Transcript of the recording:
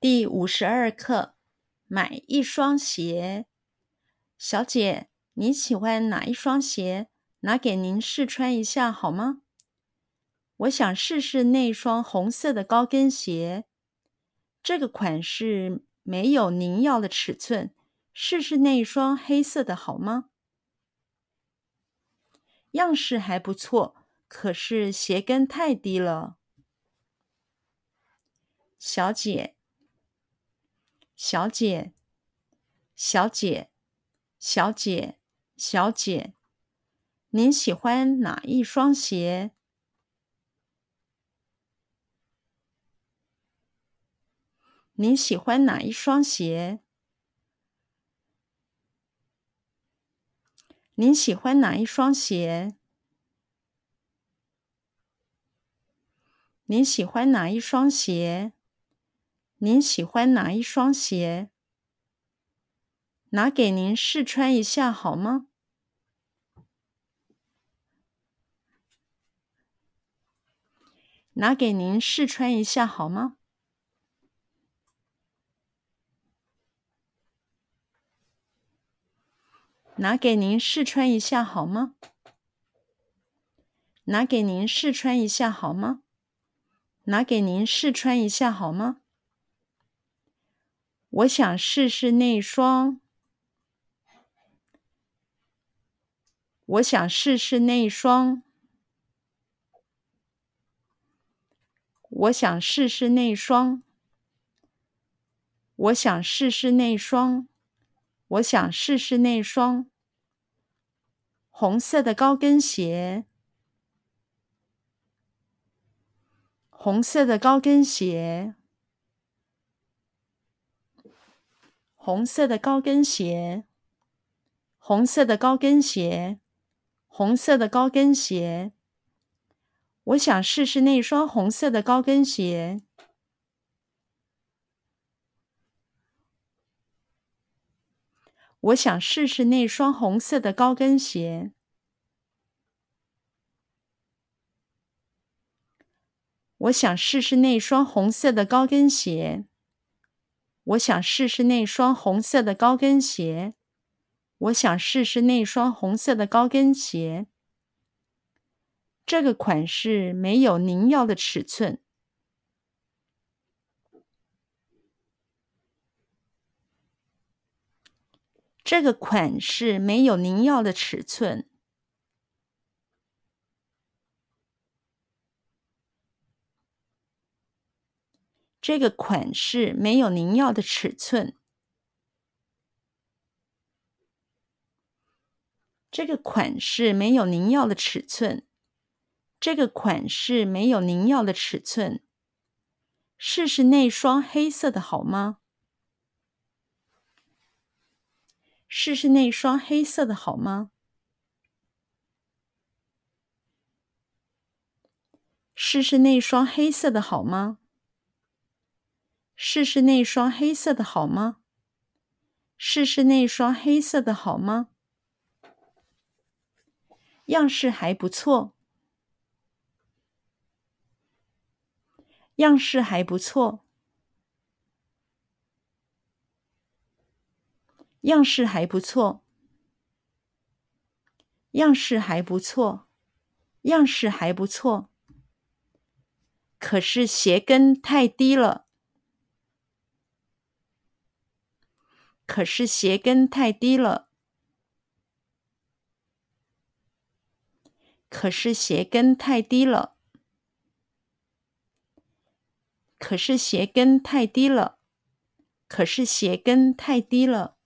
第五十二课，买一双鞋。小姐，你喜欢哪一双鞋？拿给您试穿一下好吗？我想试试那双红色的高跟鞋。这个款式没有您要的尺寸，试试那双黑色的好吗？样式还不错，可是鞋跟太低了。小姐。小姐，小姐，小姐，小姐，您喜欢哪一双鞋？您喜欢哪一双鞋？您喜欢哪一双鞋？您喜欢哪一双鞋？您喜欢哪一双鞋？拿给您试穿一下好吗？拿给您试穿一下好吗？拿给您试穿一下好吗？拿给您试穿一下好吗？拿给您试穿一下好吗？我想试试那双。我想试试那双。我想试试那双。我想试试那双。我想试试那双红色的高跟鞋。红色的高跟鞋。红色的高跟鞋，红色的高跟鞋，红色的高跟鞋。我想试试那双红色的高跟鞋。我想试试那双红色的高跟鞋。我想试试那双红色的高跟鞋。我想试试那双红色的高跟鞋。我想试试那双红色的高跟鞋。这个款式没有您要的尺寸。这个款式没有您要的尺寸。这个款式没有您要的尺寸。这个款式没有您要的尺寸。这个款式没有您要的尺寸。试试那双黑色的好吗？试试那双黑色的好吗？试试那双黑色的好吗？试试那双黑色的好吗？试试那双黑色的好吗？样式还不错。样式还不错。样式还不错。样式还不错。样式还不错。可是鞋跟太低了。可是鞋跟太低了。可是鞋跟太低了。可是鞋跟太低了。可是鞋跟太低了。